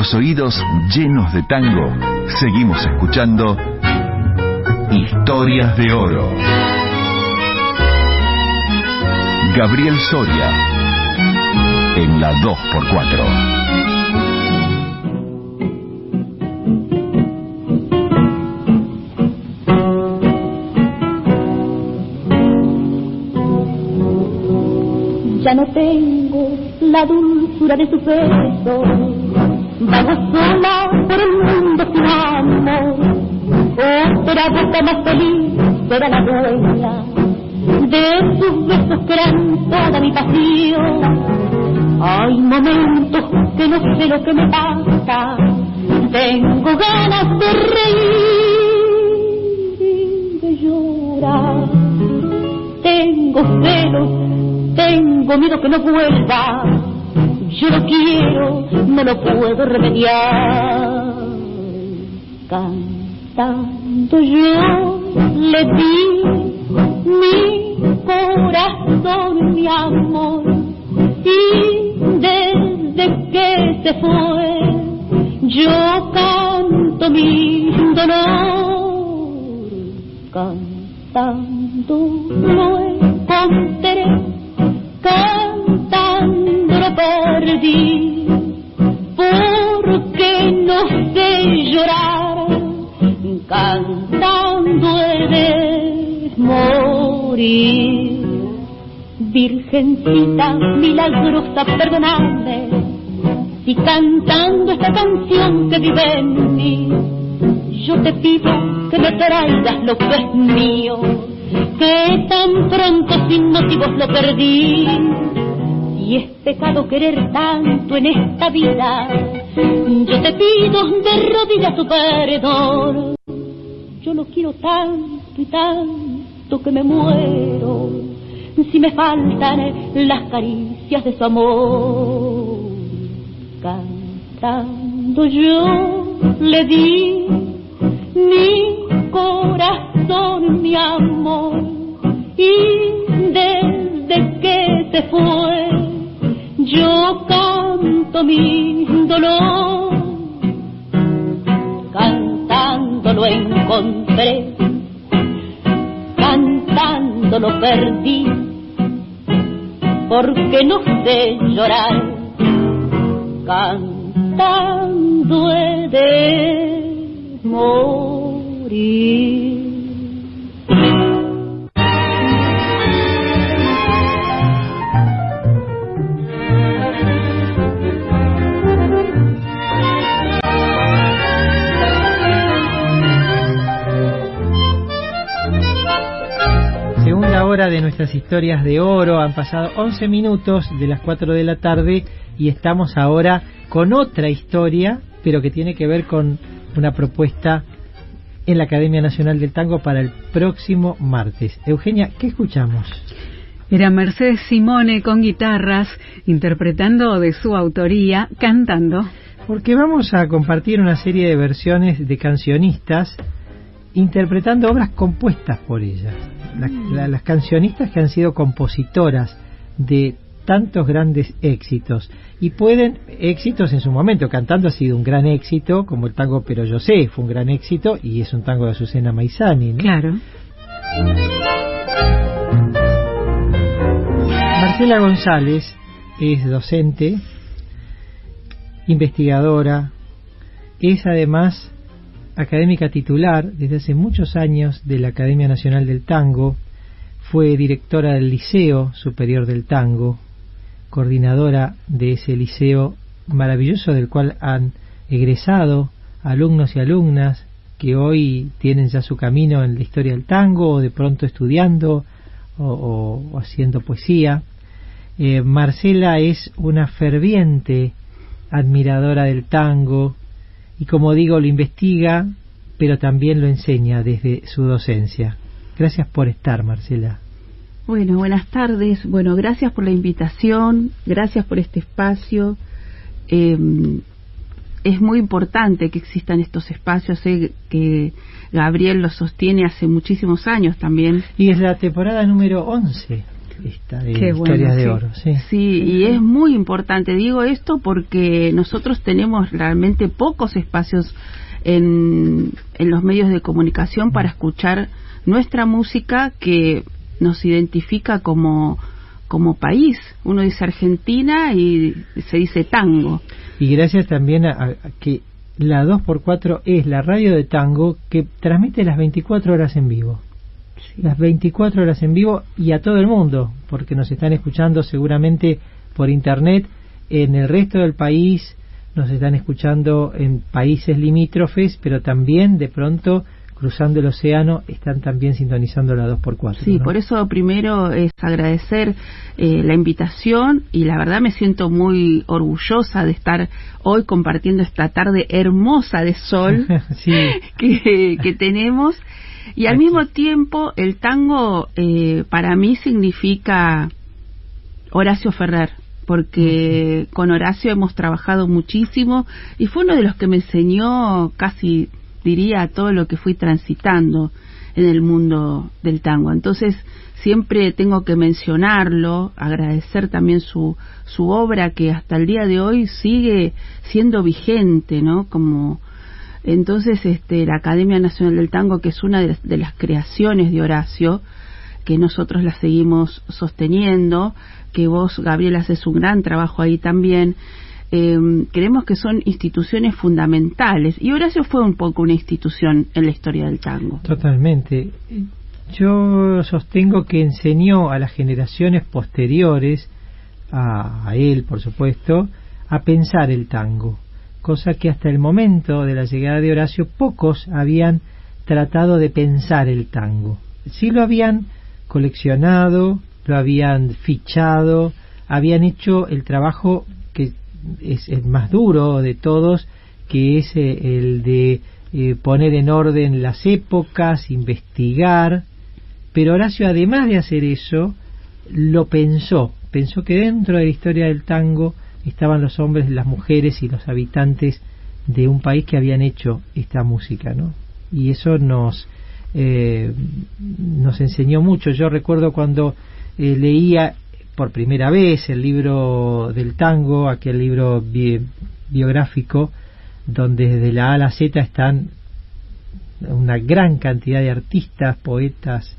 los oídos llenos de tango, seguimos escuchando Historias de Oro. Gabriel Soria, en la 2x4. Ya no tengo la dulzura de su beso, vago sola por el mundo sin amor. Otra boca más feliz será la dueña de sus besos que eran toda mi pasión. Hay momentos que no sé lo que me pasa, tengo ganas de reír y de llorar. Tengo celos tengo miedo que no vuelva. Yo lo quiero, no lo puedo remediar. Cantando yo le di mi corazón, mi amor. Y desde que se fue, yo canto mi dolor. Cantando lo encontré cantando lo porque no sé llorar, cantando he de morir. Virgencita milagrosa, perdonadme, si cantando esta canción que vive yo te pido que me traigas lo que es mío que tan pronto sin motivos lo perdí. Y es pecado querer tanto en esta vida, yo te pido de rodillas tu perdón. Yo lo quiero tanto y tanto que me muero, si me faltan las caricias de su amor. Cantando yo le di mi corazón, mi amor, y desde que se fue, yo canto mi dolor. Cantando lo encontré, cantando lo perdí, porque no sé llorar, cantando he de morir. Hora de nuestras historias de oro. Han pasado 11 minutos de las 4 de la tarde y estamos ahora con otra historia, pero que tiene que ver con una propuesta en la Academia Nacional del Tango para el próximo martes. Eugenia, ¿qué escuchamos? Era Mercedes Simone con guitarras, interpretando de su autoría, cantando. Porque vamos a compartir una serie de versiones de cancionistas interpretando obras compuestas por ellas. Las, la- las cancionistas que han sido compositoras de tantos grandes éxitos y pueden éxitos en su momento cantando ha sido un gran éxito como el tango pero yo sé fue un gran éxito y es un tango de Azucena Maizani ¿no? Claro. Marcela González es docente, investigadora, es además académica titular desde hace muchos años de la Academia Nacional del Tango, fue directora del Liceo Superior del Tango, coordinadora de ese liceo maravilloso del cual han egresado alumnos y alumnas que hoy tienen ya su camino en la historia del tango o de pronto estudiando o, haciendo poesía. Eh, Marcela es una ferviente admiradora del tango y como digo lo investiga pero también lo enseña desde su docencia. Gracias por estar, Marcela. Bueno, buenas tardes. Bueno, gracias por la invitación, gracias por este espacio. Eh, es muy importante que existan estos espacios. Sé que Gabriel los sostiene hace muchísimos años también. Y es la temporada número 11. Esta de Historias de Oro. Sí. sí, y es muy importante. Digo esto porque nosotros tenemos realmente pocos espacios en, en los medios de comunicación para escuchar nuestra música que nos identifica como como país. Uno dice Argentina y se dice tango. Y gracias también a, que la 2x4 es la radio de tango que transmite las 24 horas en vivo. Las 24 horas en vivo y a todo el mundo, porque nos están escuchando seguramente por internet en el resto del país, nos están escuchando en países limítrofes, pero también de pronto cruzando el océano están también sintonizando la 2x4. Sí, por eso primero es agradecer eh, la invitación y la verdad me siento muy orgullosa de estar hoy compartiendo esta tarde hermosa de sol que, tenemos. Y al mismo tiempo el tango eh, para mí significa Horacio Ferrer porque con Horacio hemos trabajado muchísimo y fue uno de los que me enseñó casi diría, todo lo que fui transitando en el mundo del tango. Entonces, siempre tengo que mencionarlo, agradecer también su, su obra que hasta el día de hoy sigue siendo vigente, ¿no? Como, entonces, este, la Academia Nacional del Tango, que es una de las, de las creaciones de Horacio, que nosotros la seguimos sosteniendo, que vos, Gabriel, haces un gran trabajo ahí también, eh, creemos que son instituciones fundamentales. Y Horacio fue un poco una institución en la historia del tango. Totalmente. Yo sostengo que enseñó a las generaciones posteriores, a, él por supuesto, a pensar el tango, cosa que hasta el momento de la llegada de Horacio pocos habían tratado de pensar el tango. Sí lo habían coleccionado, lo habían fichado, habían hecho el trabajo que es el más duro de todos, que es eh, el de eh, poner en orden las épocas, investigar, pero Horacio además de hacer eso, lo pensó, pensó que dentro de la historia del tango estaban los hombres, las mujeres y los habitantes de un país que habían hecho esta música, ¿no? Y eso nos eh, nos enseñó mucho. Yo recuerdo cuando leía por primera vez el libro del tango, aquel libro biográfico, donde desde la A a la Z están una gran cantidad de artistas, poetas,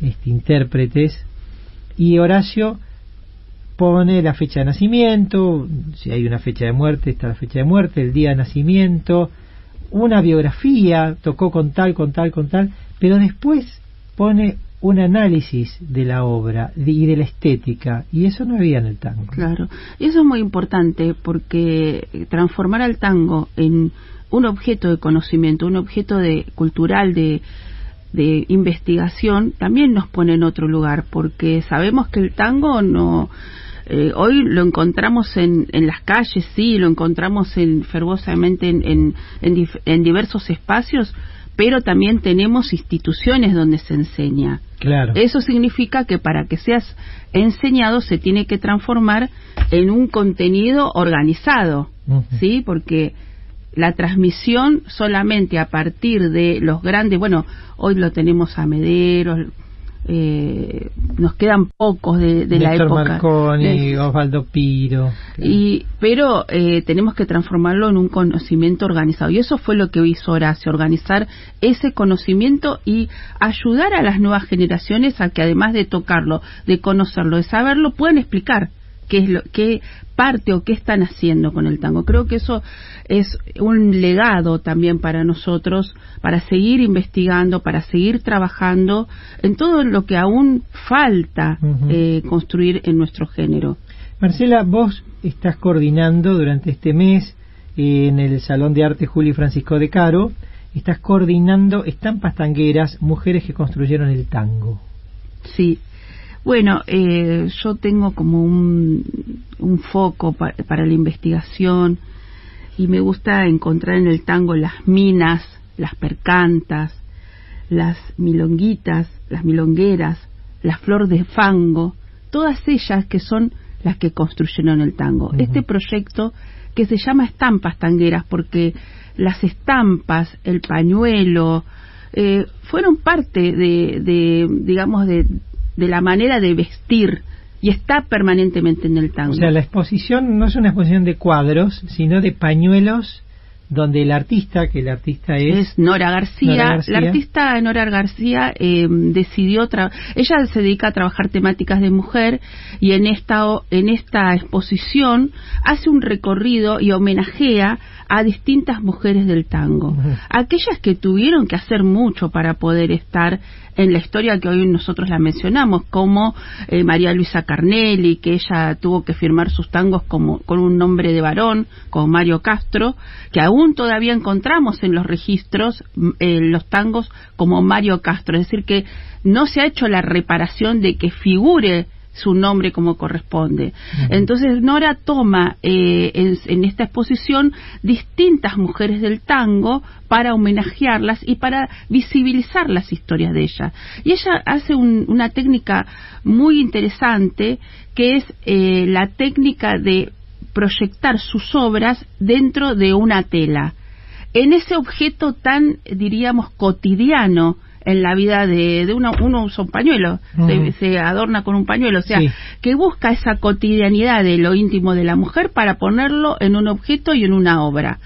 este, intérpretes, y Horacio pone la fecha de nacimiento, si hay una fecha de muerte, está la fecha de muerte, el día de nacimiento, una biografía, tocó con tal, con tal, con tal, pero después pone un análisis de la obra y de la estética, y eso no había en el tango. Claro, y eso es muy importante porque transformar al tango en un objeto de conocimiento, un objeto de cultural de, de investigación, también nos pone en otro lugar, porque sabemos que el tango no eh, hoy lo encontramos en, en las calles, sí, lo encontramos en, fervosamente en, en, en diversos espacios, pero también tenemos instituciones donde se enseña. Claro. Eso significa que para que seas enseñado se tiene que transformar en un contenido organizado, ¿sí? Porque la transmisión solamente a partir de los grandes, bueno, hoy lo tenemos a Mederos, eh, nos quedan pocos de, de la época. Marconi, Osvaldo Piro. Y, pero eh, tenemos que transformarlo en un conocimiento organizado. Y eso fue lo que hizo Horacio, organizar ese conocimiento y ayudar a las nuevas generaciones a que además de tocarlo, de conocerlo, de saberlo, puedan explicar qué es lo qué parte o qué están haciendo con el tango. Creo que eso es un legado también para nosotros, para seguir investigando, para seguir trabajando en todo lo que aún falta eh, construir en nuestro género. Marcela, vos estás coordinando durante este mes eh, en el Salón de Arte Julio Francisco de Caro, estás coordinando estampas tangueras, mujeres que construyeron el tango. Sí, bueno, eh, yo tengo como un, un foco para la investigación y me gusta encontrar en el tango las minas, las percantas, las milonguitas, las milongueras, la flor de fango, todas ellas que son las que construyeron el tango. Este proyecto que se llama Estampas Tangueras porque las estampas, el pañuelo, eh, fueron parte de, de digamos, de, de la manera de vestir y está permanentemente en el tango. O sea, la exposición no es una exposición de cuadros, sino de pañuelos donde el artista, que el artista es, es Nora, García. La artista Nora García eh, decidió, ella se dedica a trabajar temáticas de mujer y en esta, en esta exposición hace un recorrido y homenajea a distintas mujeres del tango, aquellas que tuvieron que hacer mucho para poder estar en la historia que hoy nosotros la mencionamos, como eh, María Luisa Carnelli, que ella tuvo que firmar sus tangos como, con un nombre de varón, como Mario Castro, que aún todavía encontramos en los registros mm, eh, los tangos como Mario Castro, es decir, que no se ha hecho la reparación de que figure su nombre como corresponde. Entonces Nora toma eh, en, esta exposición distintas mujeres del tango para homenajearlas y para visibilizar las historias de ellas. Y ella hace una técnica muy interesante que es eh, la técnica de proyectar sus obras dentro de una tela. En ese objeto tan, diríamos, cotidiano en la vida de, uno, uno usa un pañuelo, se, adorna con un pañuelo, o sea, que busca esa cotidianidad de lo íntimo de la mujer para ponerlo en un objeto y en una obra.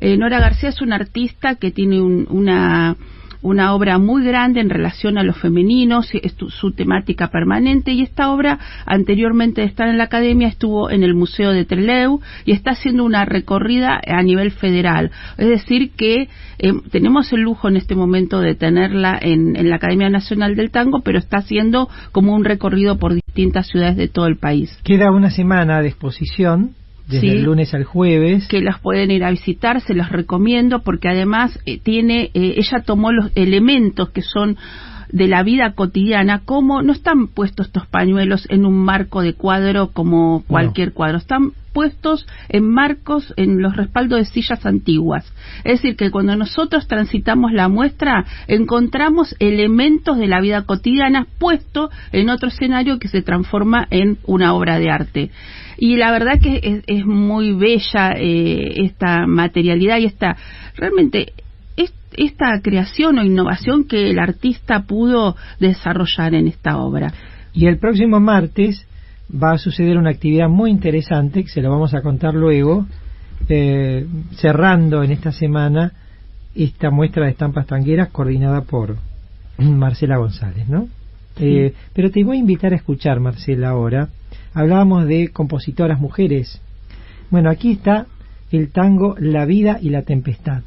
Eh, Nora García es una artista que tiene una una obra muy grande en relación a los femeninos, es su temática permanente y esta obra anteriormente de estar en la academia estuvo en el Museo de Trelew y está haciendo una recorrida a nivel federal. Es decir, que eh, tenemos el lujo en este momento de tenerla en, en la Academia Nacional del Tango, pero está haciendo como un recorrido por distintas ciudades de todo el país. Queda una semana de exposición desde el lunes al jueves. Que las pueden ir a visitar, se los recomiendo porque además eh, tiene, eh, ella tomó los elementos que son de la vida cotidiana, como no están puestos estos pañuelos en un marco de cuadro como cualquier cuadro, están puestos en marcos en los respaldos de sillas antiguas. Es decir, que cuando nosotros transitamos la muestra, encontramos elementos de la vida cotidiana puestos en otro escenario que se transforma en una obra de arte y la verdad que es, muy bella eh, esta materialidad y esta realmente esta creación o innovación que el artista pudo desarrollar en esta obra. Y el próximo martes va a suceder una actividad muy interesante que se lo vamos a contar luego, eh, cerrando en esta semana esta muestra de estampas tangueras coordinada por Marcela González, ¿no? Eh, pero te voy a invitar a escuchar, Marcela, ahora hablábamos de compositoras mujeres. Bueno, aquí está el tango La vida y la tempestad.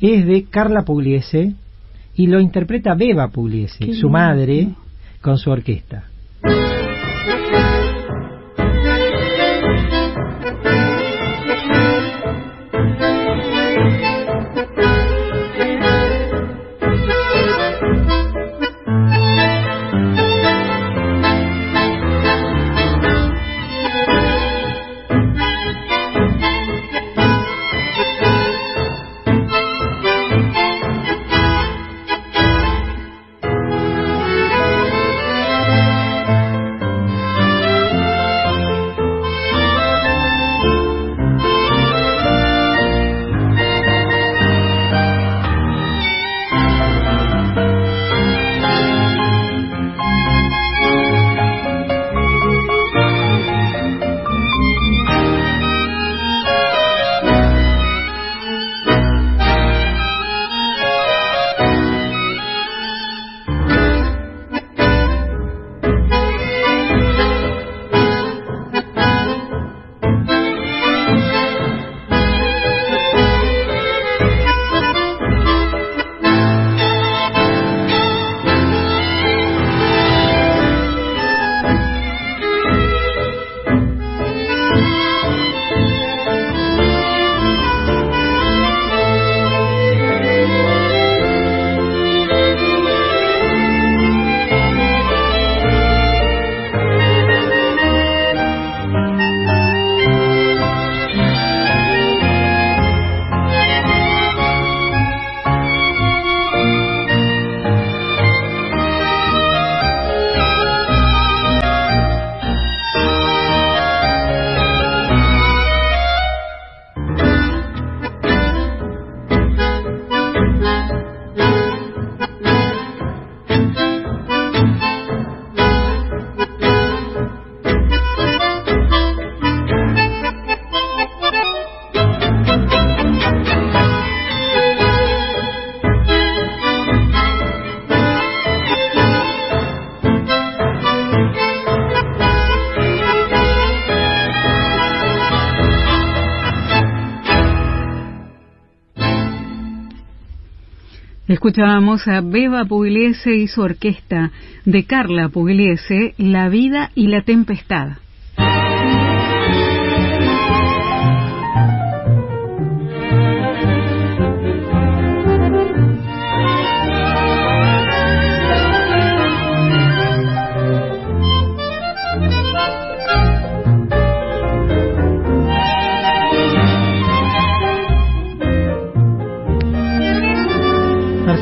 Es de Carla Pugliese y lo interpreta Beba Pugliese, su madre, con su orquesta. Escuchábamos a Beba Pugliese y su orquesta de Carla Pugliese, La vida y la tempestad.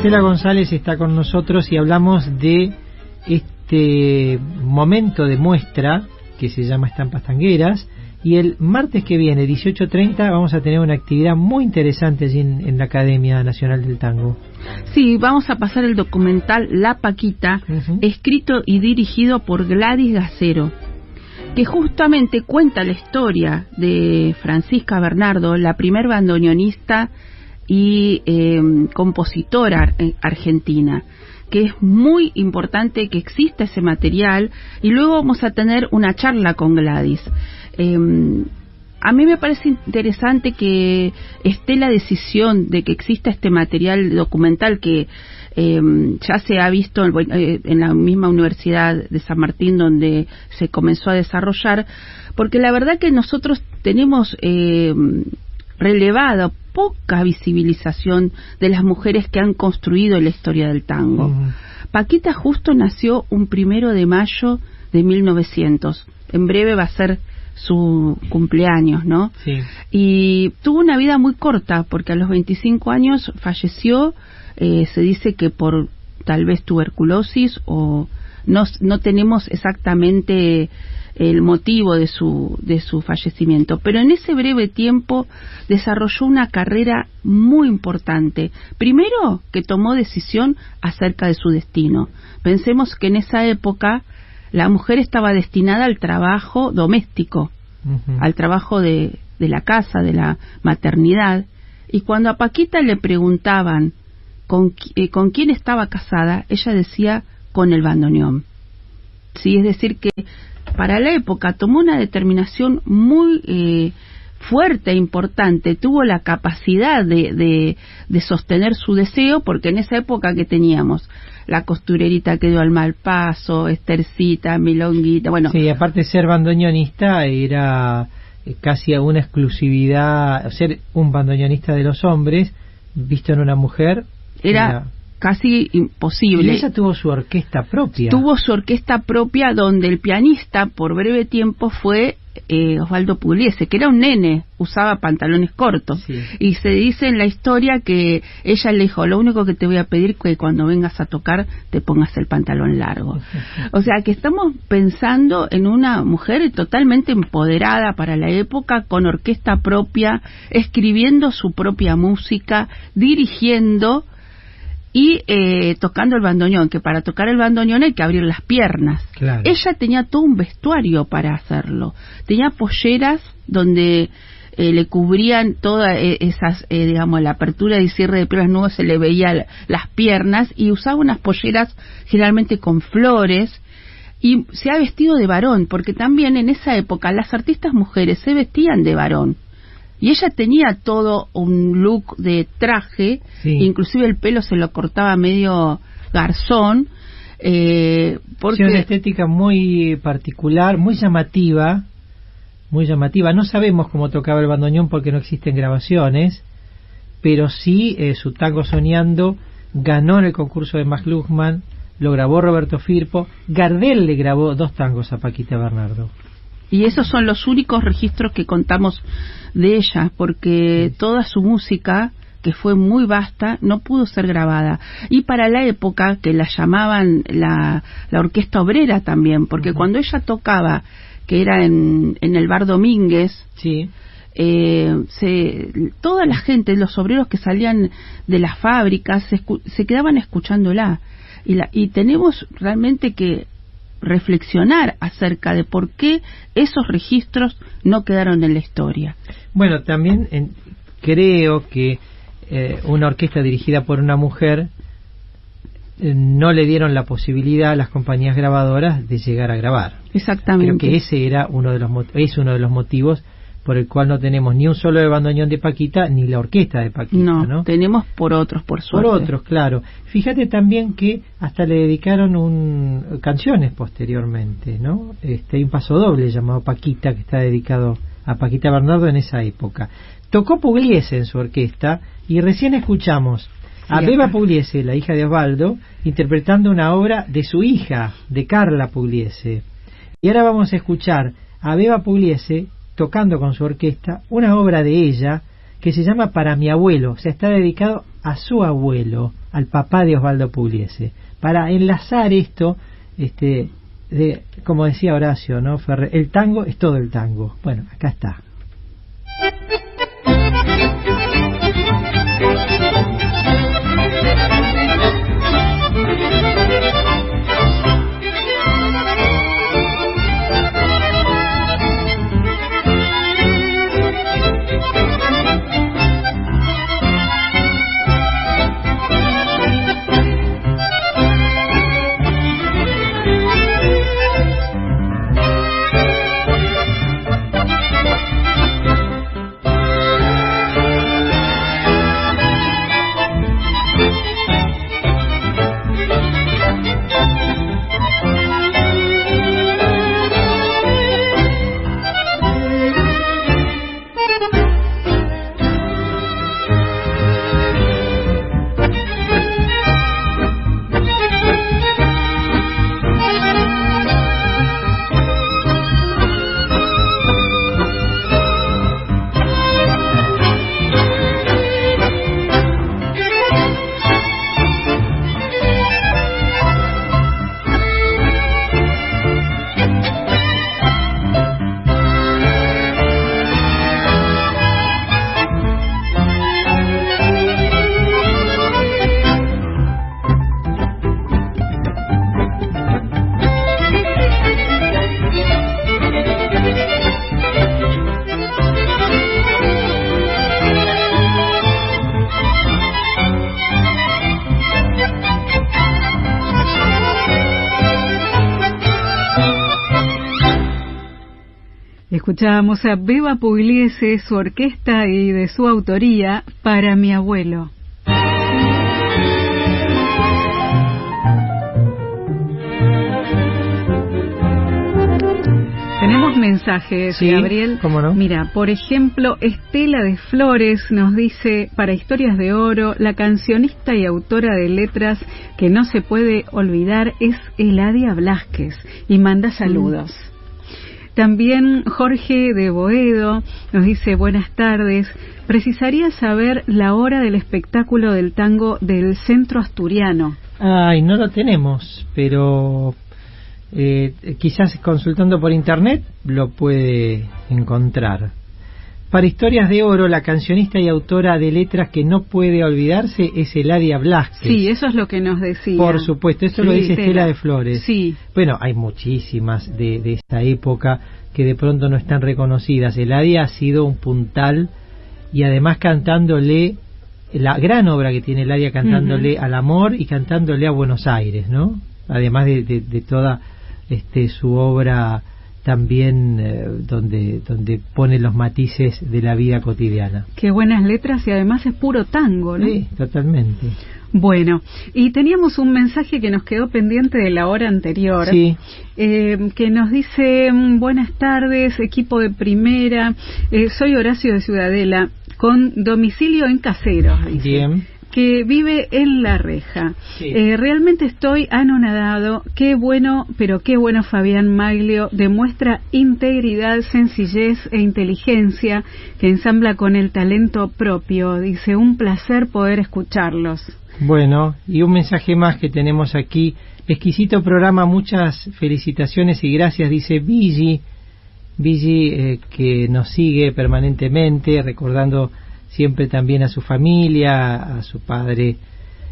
Marcela González está con nosotros y hablamos de este momento de muestra que se llama Estampas Tangueras y el martes que viene, 18.30, vamos a tener una actividad muy interesante allí en, la Academia Nacional del Tango. Sí, vamos a pasar el documental La Paquita, escrito y dirigido por Gladys Gacero, que justamente cuenta la historia de Francisca Bernardo, la primer bandoneonista y em, compositora eh, argentina que es muy importante que exista ese material y luego vamos a tener una charla con Gladys. Em, a mí me parece interesante que esté la decisión de que exista este material documental que em, ya se ha visto eh, en la misma Universidad de San Martín donde se comenzó a desarrollar, porque la verdad que nosotros tenemos relevado poca visibilización de las mujeres que han construido la historia del tango. Paquita justo nació un primero de mayo de 1900. En breve va a ser su cumpleaños, ¿no? Sí. Y tuvo una vida muy corta, porque a los 25 años falleció, eh, se dice que por tal vez tuberculosis o no, no tenemos exactamente el motivo de su, de su fallecimiento. Pero en ese breve tiempo desarrolló una carrera muy importante. Primero, que tomó decisión acerca de su destino. Pensemos que en esa época la mujer estaba destinada al trabajo doméstico, al trabajo de, de la casa, de la maternidad. Y cuando a Paquita le preguntaban con, eh, con quién estaba casada, ella decía con el bandoneón. Sí, es decir que para la época tomó una determinación muy eh, fuerte e importante, tuvo la capacidad de, de, sostener su deseo, porque en esa época que teníamos la costurerita que dio al mal paso, Estercita, Milonguita, bueno. Sí, aparte de ser bandoneonista era eh, casi una exclusividad, ser un bandoneonista de los hombres, visto en una mujer. era casi imposible. Y ella tuvo su orquesta propia. Tuvo su orquesta propia donde el pianista por breve tiempo fue eh, Osvaldo Pugliese, que era un nene, usaba pantalones cortos. Y se dice en la historia que ella le dijo, lo único que te voy a pedir es que cuando vengas a tocar te pongas el pantalón largo. o sea que estamos pensando en una mujer totalmente empoderada para la época, con orquesta propia, escribiendo su propia música, dirigiendo y eh, tocando el bandoneón, que para tocar el bandoneón hay que abrir las piernas. Ella tenía todo un vestuario para hacerlo. Tenía polleras donde eh, le cubrían todas eh, esas, digamos, la apertura y cierre de piernas nuevas se le veía las piernas y usaba unas polleras generalmente con flores y se ha vestido de varón, porque también en esa época las artistas mujeres se vestían de varón y ella tenía todo un look de traje, inclusive el pelo se lo cortaba medio garzón. Eh, porque... una estética muy particular, muy llamativa, muy llamativa. No sabemos cómo tocaba el bandoneón porque no existen grabaciones, pero sí eh, su tango soñando ganó en el concurso de Max Luchmann, lo grabó Roberto Firpo, Gardel le grabó dos tangos a Paquita Bernardo. Y esos son los únicos registros que contamos de ella, porque toda su música, que fue muy vasta, no pudo ser grabada. Y para la época, que la llamaban la, la orquesta obrera también, porque cuando ella tocaba, que era en, en el bar Domínguez, sí. Eh, se, toda la gente, los obreros que salían de las fábricas, se, se quedaban escuchándola. Y, la, y tenemos realmente que reflexionar acerca de por qué esos registros no quedaron en la historia. Bueno, también creo que eh, una orquesta dirigida por una mujer eh, no le dieron la posibilidad a las compañías grabadoras de llegar a grabar. Exactamente. Creo que ese era uno de los es uno de los motivos por el cual no tenemos ni un solo de bandoneón de Paquita ni la orquesta de Paquita, ¿no? No, tenemos por otros, por Por suerte. otros, claro. Fíjate también que hasta le dedicaron un, canciones posteriormente, ¿no? Este, hay un paso doble llamado Paquita que está dedicado a Paquita Bernardo en esa época. Tocó Pugliese en su orquesta y recién escuchamos a Beba. Pugliese, la hija de Osvaldo, interpretando una obra de su hija, de Carla Pugliese. Y ahora vamos a escuchar a Beba Pugliese tocando con su orquesta una obra de ella que se llama Para mi abuelo, o sea, está dedicado a su abuelo, al papá de Osvaldo Pugliese, para enlazar esto, este, de, como decía Horacio, ¿no? Ferrer, el tango es todo el tango. Bueno, acá está. Escuchábamos a Beba Pugliese, su orquesta y de su autoría, Para mi abuelo. Tenemos mensajes, Sí, Gabriel. cómo no. Mira, por ejemplo, Estela de Flores nos dice, para Historias de Oro, la cancionista y autora de letras que no se puede olvidar es Eladia Blasquez y manda saludos. También Jorge de Boedo nos dice buenas tardes. Precisaría saber la hora del espectáculo del tango del centro asturiano. Ay, no lo tenemos, pero eh, quizás consultando por internet lo puede encontrar. Para Historias de Oro, la cancionista y autora de letras que no puede olvidarse es Eladia Blasquez. Sí, eso es lo que nos decía. Por supuesto, eso lo dice Estela. De Flores. Sí, Bueno, hay muchísimas de, de esta época que de pronto no están reconocidas. Eladia ha sido un puntal y además cantándole la gran obra que tiene Eladia cantándole al amor y cantándole a Buenos Aires, ¿no? Además de, de- de toda este su obra también eh, donde donde pone los matices de la vida cotidiana. qué buenas letras y además es puro tango, ¿no? Sí, totalmente. Bueno, y teníamos un mensaje que nos quedó pendiente de la hora anterior. Sí. eh, que nos dice mm, buenas tardes equipo de primera eh, soy Horacio de Ciudadela con domicilio en Caseros dice, Bien. Que vive en la reja Sí. Eh, realmente estoy anonadado qué bueno pero qué bueno Fabián Maglio demuestra integridad sencillez e inteligencia que ensambla con el talento propio dice un placer poder escucharlos Bueno, y un mensaje más que tenemos aquí. Exquisito programa, muchas felicitaciones y gracias, dice Vigi. Vigi eh, que nos sigue permanentemente, recordando siempre también a su familia, a su padre,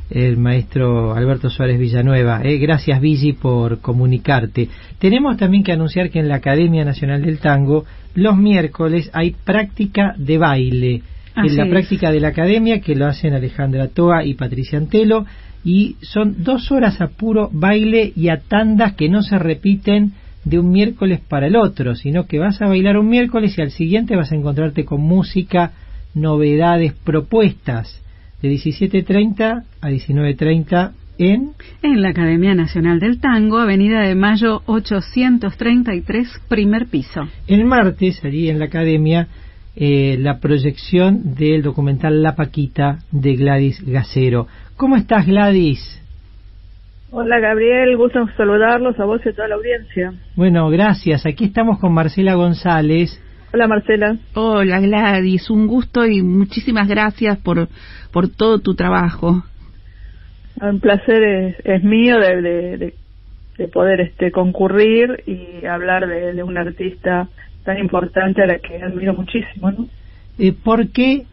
el maestro Alberto Suárez Villanueva. Eh, gracias Vigi por comunicarte. Tenemos también que anunciar que en la Academia Nacional del Tango los miércoles hay práctica de baile. Así en la es. práctica de la academia que lo hacen Alejandra Toa y Patricia Antelo y son dos horas a puro baile y a tandas que no se repiten de un miércoles para el otro, sino que vas a bailar un miércoles y al siguiente vas a encontrarte con música, novedades, propuestas de 17.30 a 19.30 en... En la Academia Nacional del Tango, Avenida de Mayo 833, primer piso. El martes, allí en la Academia, eh, la proyección del documental La Paquita de Gladys Gacero. ¿Cómo estás, Gladys? Hola Gabriel, gusto saludarlos a vos y a toda la audiencia. Bueno, gracias. Aquí estamos con Marcela González. Hola Marcela. Hola Gladys, un gusto y muchísimas gracias por, por todo tu trabajo. Un placer es, mío de, de, poder este concurrir y hablar de, de un artista tan importante a la que admiro muchísimo, ¿no? Eh, ¿Por qué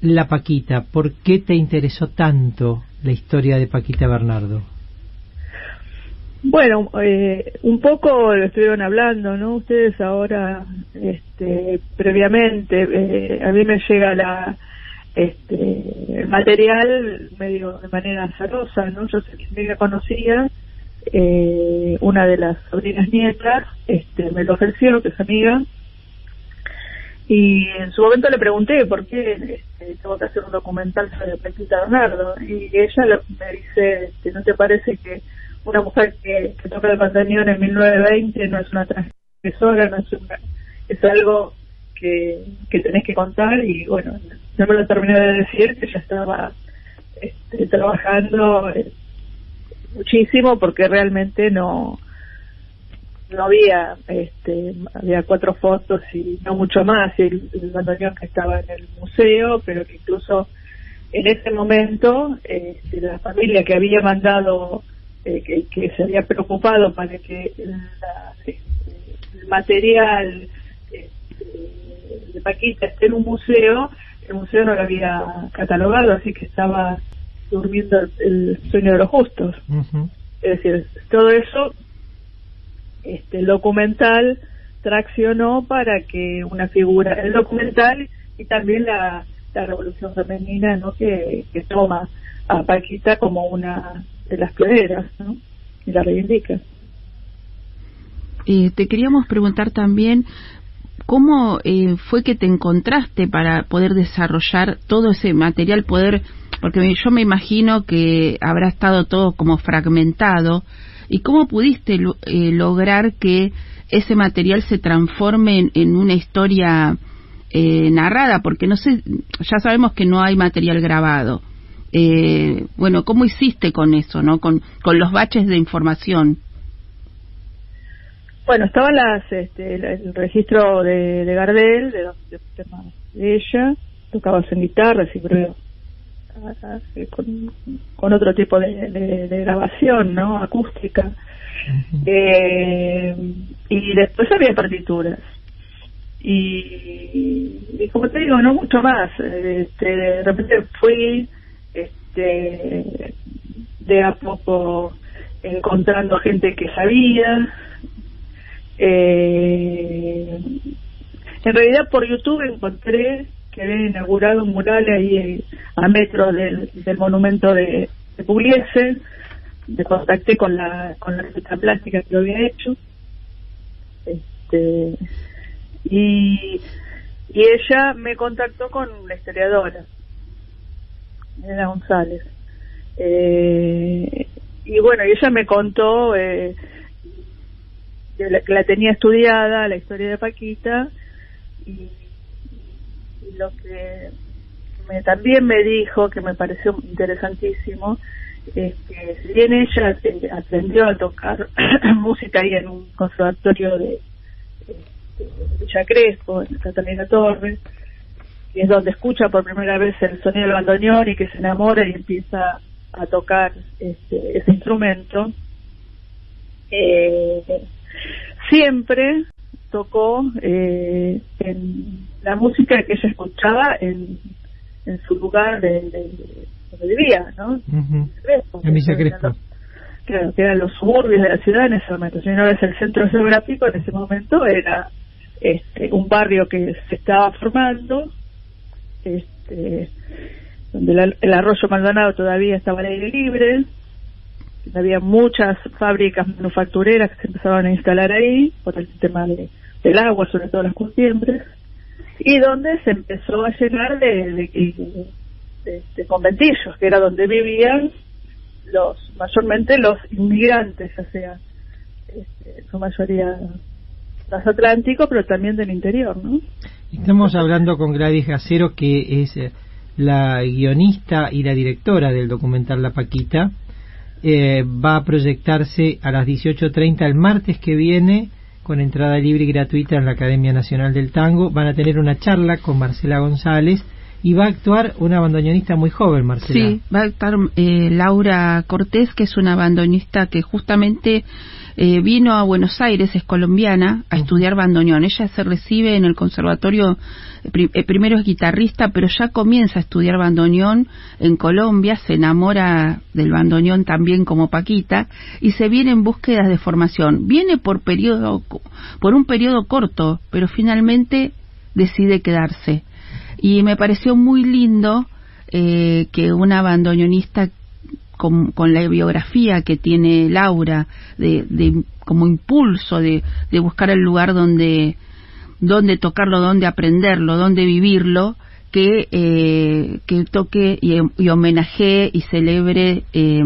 la Paquita? ¿Por qué te interesó tanto la historia de Paquita Bernardo? Bueno, eh, un poco lo estuvieron hablando, ¿no? Ustedes ahora, este, previamente, eh, a mí me llega la, este, el material medio de manera azarosa, ¿no? Yo sé me conocía, eh, una de las sobrinas nietas, este, me lo ofreció, que es amiga, y en su momento le pregunté por qué este, tengo que hacer un documental sobre Paquita Bernardo, y ella me dice, este, ¿no te parece que una mujer que, toca el bandoneón en 1920 no es una transgresora, no es es algo que, que tenés que contar y bueno, no me lo terminé de decir que ya estaba este, trabajando eh, muchísimo porque realmente no no había este había cuatro fotos y no mucho más el, el que estaba en el museo pero que incluso en ese momento este, la familia que había mandado eh, que, se había preocupado para que este, el material este, de Paquita esté en un museo, el museo no lo había catalogado, así que estaba durmiendo el, sueño de los justos. Es decir, todo eso, este, el documental traccionó para que una figura, el documental y también la, la revolución femenina, ¿no? Que, que toma a Paquita como una de las pioneras, ¿no? Y la reivindica. Eh, te queríamos preguntar también cómo eh, fue que te encontraste para poder desarrollar todo ese material, poder, porque yo me imagino que habrá estado todo como fragmentado, y cómo pudiste eh, lograr que ese material se transforme en, una historia eh, narrada, porque no sé, ya sabemos que no hay material grabado eh, bueno, ¿cómo hiciste con eso, no? Con, con los baches de información. Bueno, estaba las, este, el, registro de, de, Gardel, de los, temas de ella, tocabas en guitarra, sí, pero con, con otro tipo de, de, grabación, ¿no? Acústica. eh, y después había partituras. Y, y, como te digo, no mucho más. Este, de repente fui este, de a poco encontrando gente que sabía. Eh, en realidad por YouTube encontré que había inaugurado un mural ahí a metro del, monumento de, de. Me contacté con la con la plástica que lo había hecho. Este, y, y ella me contactó con la historiadora Elena González. Eh, y bueno, ella me contó eh, que la, tenía estudiada, la historia de Paquita, y, lo que me, también me dijo, que me pareció interesantísimo, es que si bien ella eh, aprendió a tocar música ahí en un conservatorio de, de Villa en Catalina Torres, y es donde escucha por primera vez el sonido del bandoneón y que se enamora y empieza a tocar este, ese instrumento. Eh, siempre tocó eh, en la música que ella escuchaba en, en su lugar de, donde vivía, ¿no? En Villa Crespo. Claro, que eran los suburbios de la ciudad en ese momento. Si no ves el centro geográfico, en ese momento era este, un barrio que se estaba formando este, donde el arroyo Maldonado todavía estaba al aire libre, había muchas fábricas manufactureras que se empezaban a instalar ahí por el tema de, del agua, sobre todo las curtiembres, y donde se empezó a llenar de, de, conventillos, que era donde vivían los mayormente los inmigrantes, ya sea este, su mayoría transatlántico, pero también del interior, ¿no? Estamos hablando con Gladys Gacero, que es eh, la guionista y la directora del documental La Paquita. Eh, va a proyectarse a las 18.30 el martes que viene con entrada libre y gratuita en la Academia Nacional del Tango. Van a tener una charla con Marcela González y va a actuar una bandoneonista muy joven, Marcela. Sí, va a actuar eh, Laura Cortés, que es una bandoneonista que justamente eh, vino a Buenos Aires, es colombiana, a estudiar bandoneón. Ella se recibe en el conservatorio, eh, primero es guitarrista, pero ya comienza a estudiar bandoneón en Colombia, se enamora del bandoneón también como Paquita y se viene en búsquedas de formación. Viene por periodo, por un periodo corto, pero finalmente decide quedarse. Y me pareció muy lindo eh, que una bandoneonista con, la biografía que tiene Laura, de, como impulso de, buscar el lugar donde, donde tocarlo, donde aprenderlo, donde vivirlo, que, eh, que toque y, y homenajee y celebre eh,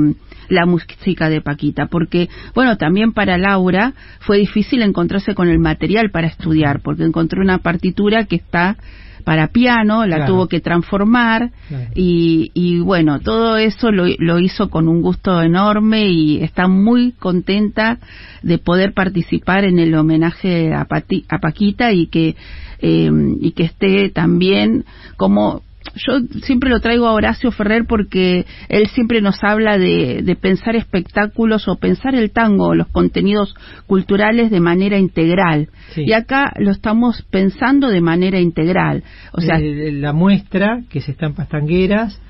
la música de Paquita, porque, bueno, también para Laura fue difícil encontrarse con el material para estudiar, porque encontró una partitura que está para piano, la tuvo que transformar y, y, bueno, todo eso lo, lo, hizo con un gusto enorme y está muy contenta de poder participar en el homenaje a, a Paquita y que, eh, y que esté también como yo siempre lo traigo a Horacio Ferrer porque él siempre nos habla de, de, pensar espectáculos o pensar el tango, los contenidos culturales de manera integral. Y acá lo estamos pensando de manera integral. O sea, la muestra que se está en Pastangueras,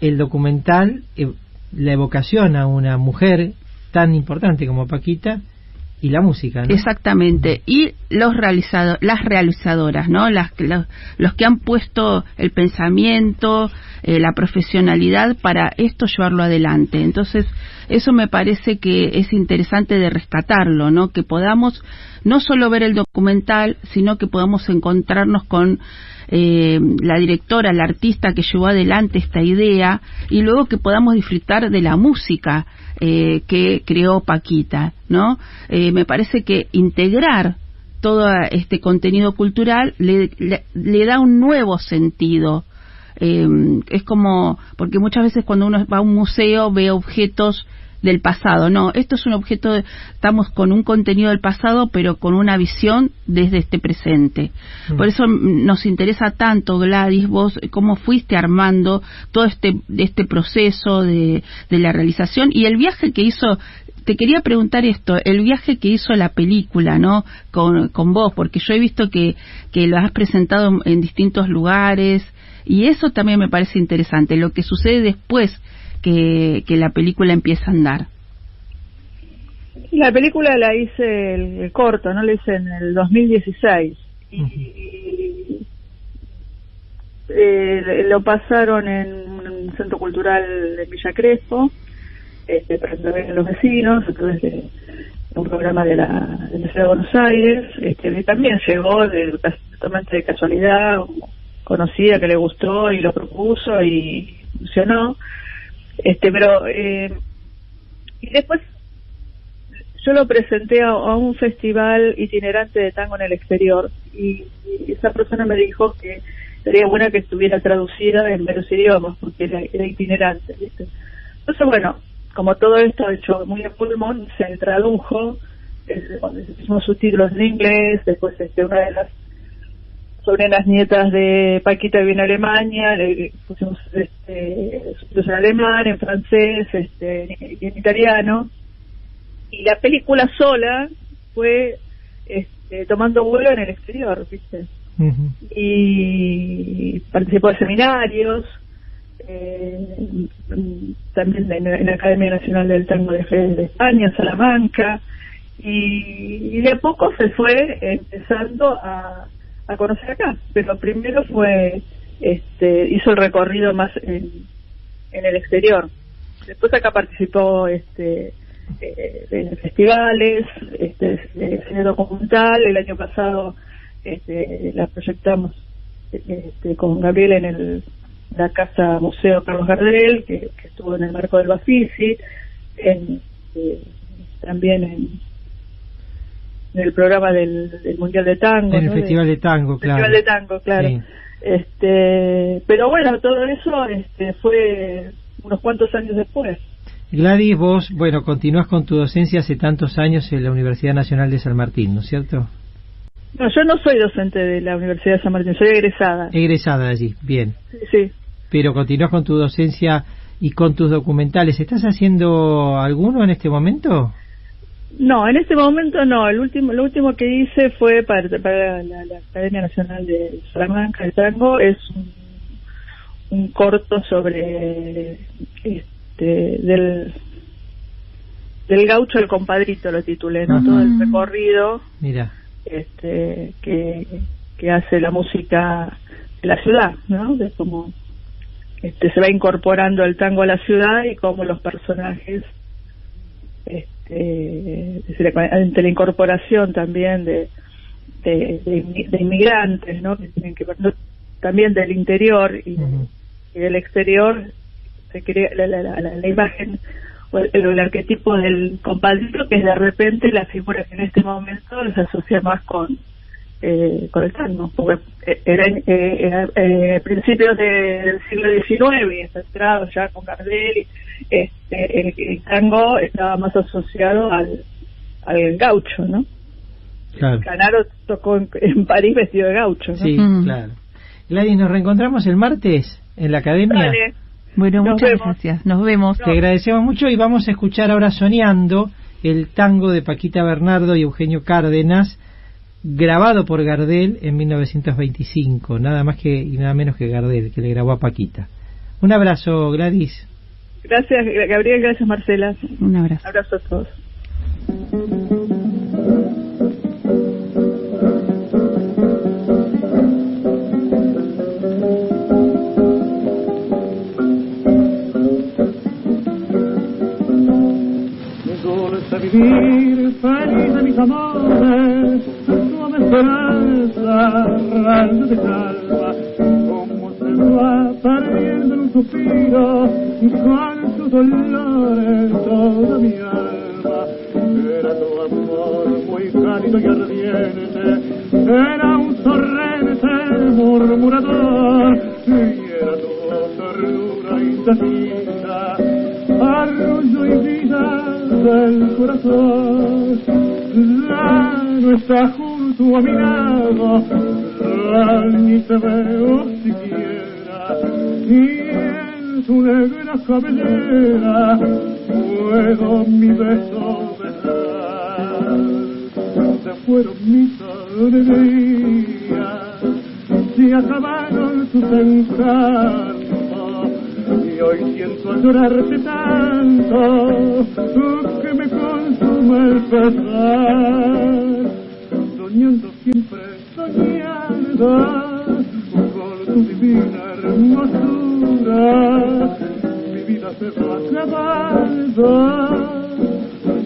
el documental, eh, la evocación a una mujer tan importante como Paquita, y la música. Exactamente. Y los realizado, las realizadoras, ¿no? Las, los, los que han puesto el pensamiento, eh, la profesionalidad para esto llevarlo adelante. Entonces, eso me parece que es interesante de rescatarlo, ¿no? Que podamos no solo ver el documental, sino que podamos encontrarnos con eh, la directora, la artista que llevó adelante esta idea y luego que podamos disfrutar de la música eh, que creó Paquita, ¿no? Eh, me parece que integrar todo este contenido cultural le, le, da un nuevo sentido. es como, porque muchas veces cuando uno va a un museo ve objetos del pasado. No, esto es un objeto, estamos con un contenido del pasado, pero con una visión desde este presente. Mm. Por eso nos interesa tanto, Gladys, vos, cómo fuiste armando todo este, este proceso de, de la realización y el viaje que hizo te quería preguntar esto, el viaje que hizo la película, ¿no? Con, con vos, porque yo he visto que, que lo has presentado en distintos lugares y eso también me parece interesante, lo que sucede después que, la película empieza a andar? La película la hice el, corto, no la hice en el 2016 y, eh, lo pasaron en un centro cultural de Villa Crespo, este, para a los vecinos, entonces de, un programa de la, de la ciudad de Buenos Aires, este, también llegó de, totalmente de casualidad, conocida que le gustó y lo propuso y funcionó este, pero eh, y después yo lo presenté a, un festival itinerante de tango en el exterior y, esa persona me dijo que sería buena que estuviera traducida en varios idiomas porque era, itinerante. Entonces, bueno, como todo esto hecho muy a pulmón, se tradujo, eh, hicimos subtítulos en inglés, después este, una de las sobre las nietas de Paquita viene a Alemania, le pusimos este, en alemán, en francés este, y en italiano. Y la película sola fue este, tomando vuelo en el exterior, ¿viste? Y participó de seminarios, eh, también en, la Academia Nacional del Tango de, de España, Salamanca, y, y de a poco se fue empezando a a conocer acá, pero primero fue, este, hizo el recorrido más en, en el exterior. después acá participó este eh, en festivales, este, cine documental. El año pasado este, la proyectamos este, con Gabriel en el, la Casa Museo Carlos Gardel, que, estuvo en el marco del Bafisi, en, eh, también en, el programa del, Mundial de Tango. En el Festival de, Tango, claro. Festival de Tango, claro. Este, pero bueno, todo eso este, fue unos cuantos años después. Gladys, vos, bueno, continúas con tu docencia hace tantos años en la Universidad Nacional de San Martín, ¿no es cierto? No, yo no soy docente de la Universidad de San Martín, soy egresada. Egresada de allí, bien. Sí, sí. Pero continúas con tu docencia y con tus documentales. ¿Estás haciendo alguno en este momento? No, en este momento no. El último, lo último que hice fue para, para la, Academia Nacional de Salamanca de Tango. Es un, un corto sobre este, del del gaucho al compadrito lo titulé, ¿no? Todo el recorrido. Mira este, que, que hace la música de la ciudad, ¿no? De cómo este, se va incorporando el tango a la ciudad y cómo los personajes, este, entre la incorporación también de, de, inmigrantes, ¿no? Que tienen que también del interior y, del exterior, se crea la, la, la imagen el, arquetipo del compadrito, que es de repente la figura que en este momento se asocia más con eh, con el tango, porque eh, era, eh, eh, principios del siglo XIX y está entrado ya con Gardel, este, el, tango estaba más asociado al, al gaucho, ¿no? Claro. Canaro tocó en, París vestido de gaucho, ¿no? Sí, claro. Gladys, nos reencontramos el martes en la academia. Bueno, muchas gracias. Nos vemos. Te agradecemos mucho y vamos a escuchar ahora soñando el tango de Paquita Bernardo y Eugenio Cárdenas, grabado por Gardel en 1925, nada más que y nada menos que Gardel, que le grabó a Paquita. Un abrazo, Gladys. Gracias, Gabriel, gracias, Marcela. Un abrazo. Abrazo a todos. vivir feliz de mis amores, esperanza, rayo de calma, como se va perdiendo en un suspiro, con sus dolores toda mi alma. Era tu amor muy cálido y ardiente, era un torrente murmurador, y era tu ternura indecisa, arrullo y vida del corazón. Ya no está junto a mi lado, ya ni te veo siquiera, y en su negra cabellera puedo mi beso besar. Se fueron mis alegrías, se acabaron sus encantos y hoy siento al llorarte tanto que me consume el pesar soñando siempre soñando con tu divina hermosura. Mi vida se va acabando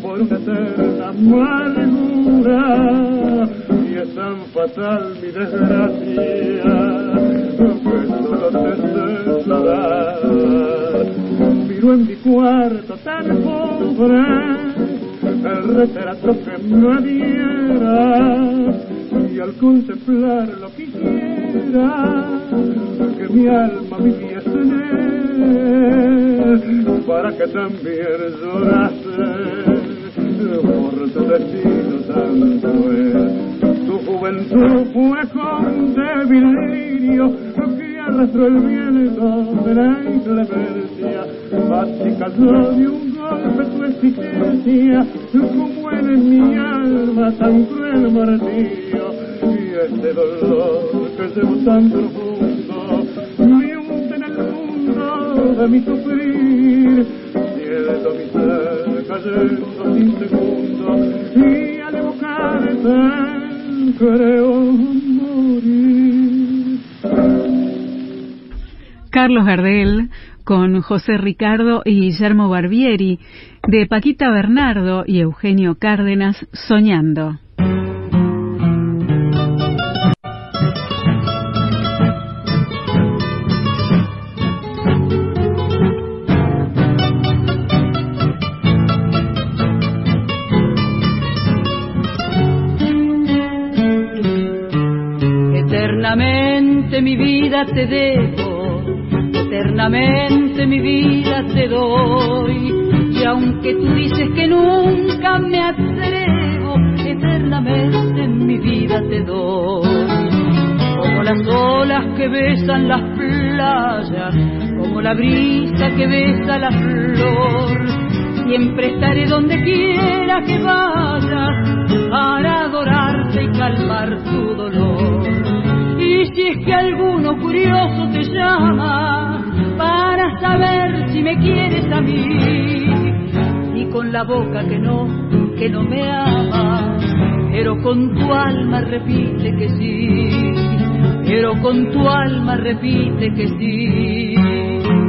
por una eterna amargura y es tan fatal mi desgracia. Miro en mi cuarto tan pobre el retrato que me y al contemplarlo quisiera que mi alma viviese en él para que también llorase por tu destino tan cruel. Tu juventud fue con débil arrastró el viento de la inclemencia, así cayó de un tu existencia, como en mi alma tan cruel martirio, y este dolor que llevo tan profundo, me hunde en el mundo de mi sufrir, siento mi ser cayendo sin segundo, y al evocarte creo morir. Carlos Gardel con José Ricardo y Guillermo Barbieri, de Paquita Bernardo y Eugenio Cárdenas, Soñando. Eternamente mi vida te dejo, eternamente mi vida te doy. Y aunque tú dices que nunca me atrevo, eternamente mi vida te doy. Como las olas que besan las playas, como la brisa que besa la flor, siempre estaré donde quiera que vayas para adorarte y calmar tu dolor. Y si es que alguno curioso te llama para saber si me quieres a mí, y con la boca que no, que no me ama, pero con tu alma repite que sí, pero con tu alma repite que sí.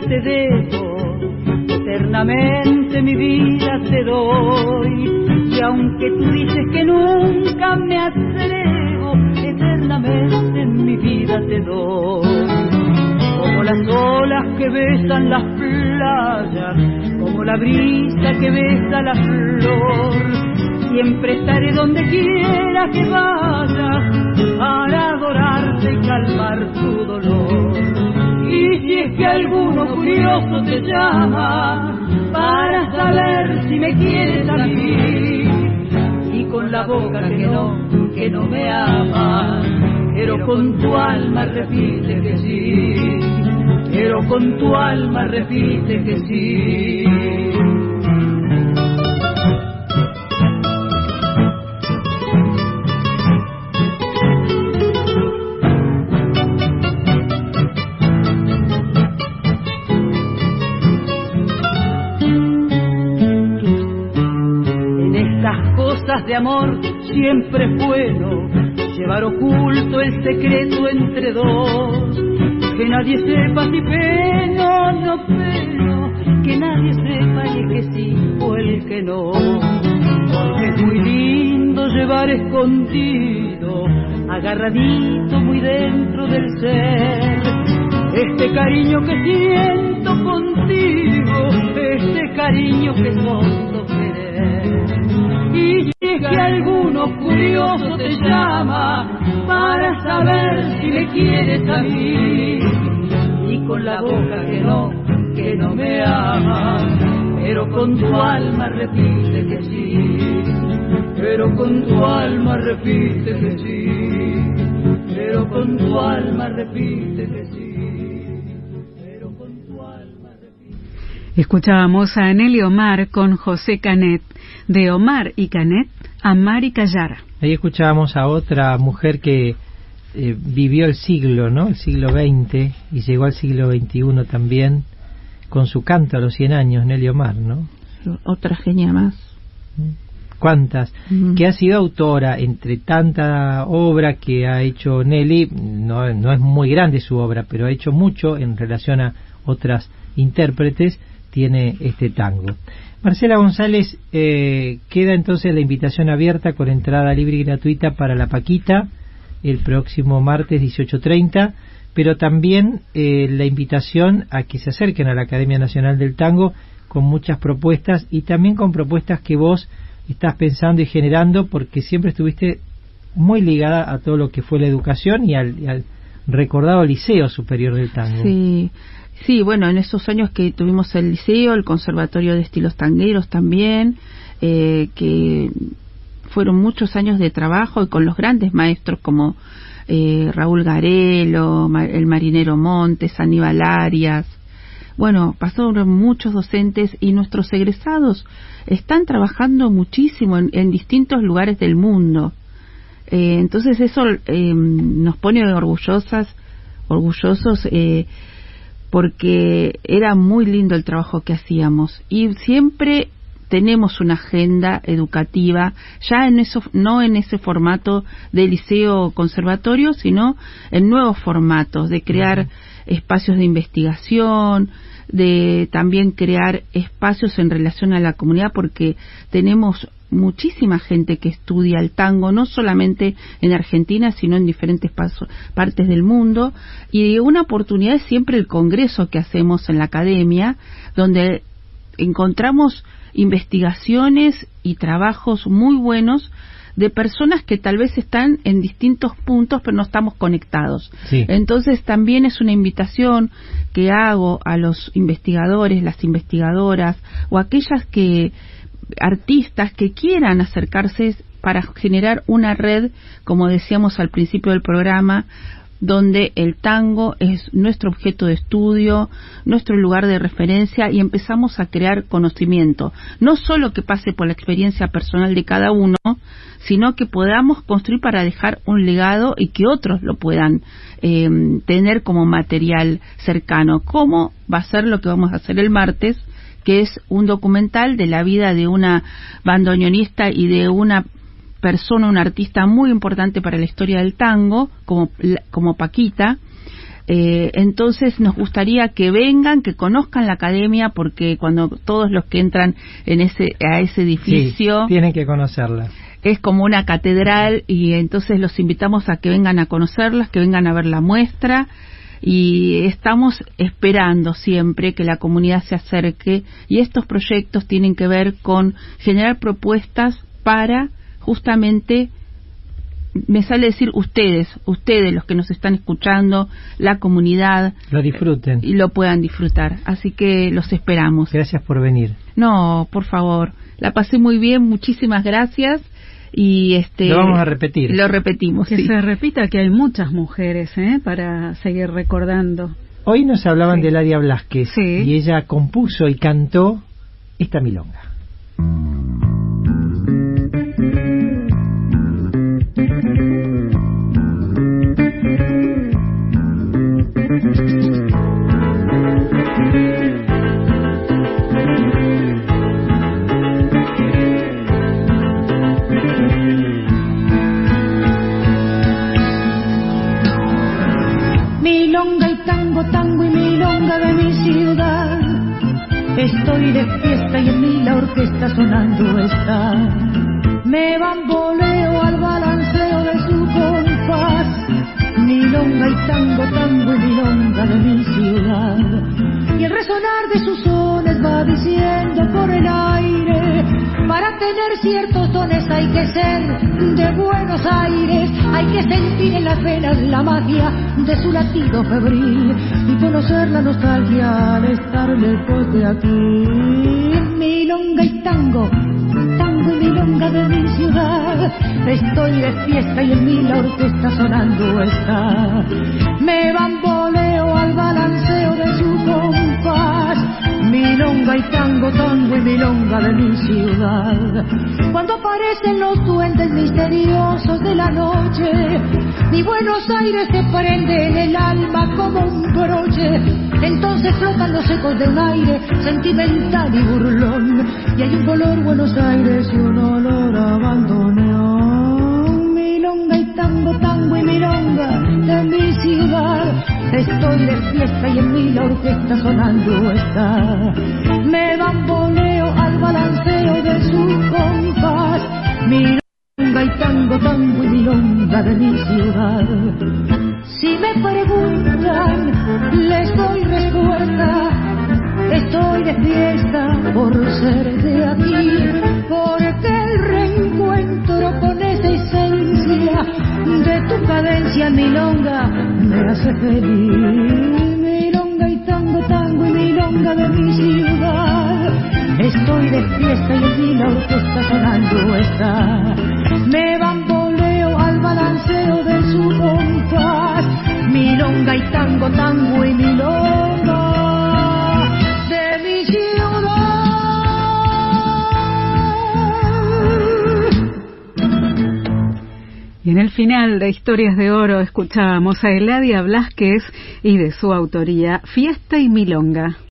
Te dejo, eternamente mi vida te doy. Y aunque tú dices que nunca me atrevo, eternamente mi vida te doy. Como las olas que besan las playas, como la brisa que besa la flor, siempre estaré donde quiera que vayas para adorarte y calmar tu dolor. Que alguno curioso te llama para saber si me quieres a mí, y con la boca que no, que no me ama, pero con tu alma repite que sí, pero con tu alma repite que sí. Amor siempre es bueno llevar oculto el secreto entre dos. Que nadie sepa si peno o no peno, que nadie sepa el que sí o el que no. Porque es muy lindo llevar escondido, agarradito muy dentro del ser, este cariño que siento contigo, este cariño que solo querer. Y curioso te llama para saber si me quieres a mí, y con la boca que no, que no me ama, pero con tu alma repite que sí, pero con tu alma repite que sí, pero con tu alma repite que sí. Escuchábamos a Nelly Omar con José Canet, de Omar y Canet, Amar y Callar. Ahí escuchábamos a otra mujer que eh, vivió el siglo, ¿no? El siglo XX y llegó al siglo XXI también con su canto a los 100 años, Nelly Omar, ¿no? Otra genia más. ¿Cuántas? Ujú. Que ha sido autora entre tanta obra que ha hecho Nelly, no, no es muy grande su obra, pero ha hecho mucho en relación a otras intérpretes, tiene este tango. Marcela González, eh, queda entonces la invitación abierta con entrada libre y gratuita para la Paquita el próximo martes 18.30, pero también eh, la invitación a que se acerquen a la Academia Nacional del Tango con muchas propuestas y también con propuestas que vos estás pensando y generando porque siempre estuviste muy ligada a todo lo que fue la educación y al, al recordado Liceo Superior del Tango. Sí, sí, bueno, en esos años que tuvimos el liceo, el Conservatorio de Estilos Tangueros también, eh, que fueron muchos años de trabajo y con los grandes maestros como eh, Raúl Garelo, el marinero Montes, Aníbal Arias. Bueno, pasaron muchos docentes y nuestros egresados están trabajando muchísimo en, en distintos lugares del mundo. Eh, entonces eso eh, nos pone orgullosas, orgullosos, eh, porque era muy lindo el trabajo que hacíamos. Y siempre tenemos una agenda educativa, ya en eso, no en ese formato de liceo conservatorio, sino en nuevos formatos, de crear espacios de investigación, de también crear espacios en relación a la comunidad, porque tenemos muchísima gente que estudia el tango, no solamente en Argentina, sino en diferentes partes del mundo. Y una oportunidad es siempre el congreso que hacemos en la academia, donde encontramos investigaciones y trabajos muy buenos de personas que tal vez están en distintos puntos pero no estamos conectados. Entonces también es una invitación que hago a los investigadores, las investigadoras o aquellas que artistas que quieran acercarse para generar una red, como decíamos al principio del programa, donde el tango es nuestro objeto de estudio, nuestro lugar de referencia y empezamos a crear conocimiento. No solo que pase por la experiencia personal de cada uno, sino que podamos construir para dejar un legado y que otros lo puedan eh, tener como material cercano. ¿Cómo va a ser lo que vamos a hacer el martes? que es un documental de la vida de una bandoneonista y de una persona, un artista muy importante para la historia del tango, como, como Paquita. Eh, entonces nos gustaría que vengan, que conozcan la academia, porque cuando todos los que entran en ese a ese edificio tienen que conocerla. Es como una catedral y entonces los invitamos a que vengan a conocerlas, que vengan a ver la muestra y estamos esperando siempre que la comunidad se acerque y estos proyectos tienen que ver con generar propuestas para justamente me sale decir ustedes, ustedes los que nos están escuchando, la comunidad. Lo disfruten. Y lo puedan disfrutar. Así que los esperamos. Gracias por venir. No, por favor. La pasé muy bien, muchísimas gracias y este lo vamos a repetir lo repetimos que se repita que hay muchas mujeres ¿eh? para seguir recordando hoy nos hablaban de Ladia Blasquez y ella compuso y cantó esta milonga sonando está. Me bamboleo al balanceo de su compás. Milonga y tango, tango y milonga de mi ciudad. Y el resonar de sus sones va diciendo por el aire. Para tener ciertos dones hay que ser de Buenos Aires. Hay que sentir en las venas la magia de su latido febril y conocer la nostalgia al estar lejos de aquí. Milonga y tango, tango y milonga de mi ciudad. Estoy de fiesta y en mí la orquesta sonando está. Me bamboleo al balanceo de su compás. Milonga y tango, tango y milonga de mi ciudad. Cuando aparecen los duendes misteriosos de la noche, mi Buenos Aires se prende en el alma como un broche. Entonces flotan los ecos de un aire sentimental y burlón. Y hay un color Buenos Aires y un olor a abandoneón. Milonga y tango, tango y milonga de mi ciudad. Estoy de fiesta y en mí la orquesta sonando está. Me bamboleo al balanceo de su compás. Milonga y tango, tango y milonga de mi ciudad. Si me preguntan, les doy respuesta. Estoy de fiesta por ser de aquí, porque el reencuentro con esa esencia de tu cadencia milonga me hace feliz. Milonga y tango, tango y milonga de mi ciudad. Estoy de fiesta y aquí la orquesta sonando está. Me bamboleo al balanceo de su compás. Milonga y tango, tango y milonga de mi ciudad. Y en el final de Historias de Oro escuchábamos a Eladia Blasquez y de su autoría Fiesta y Milonga.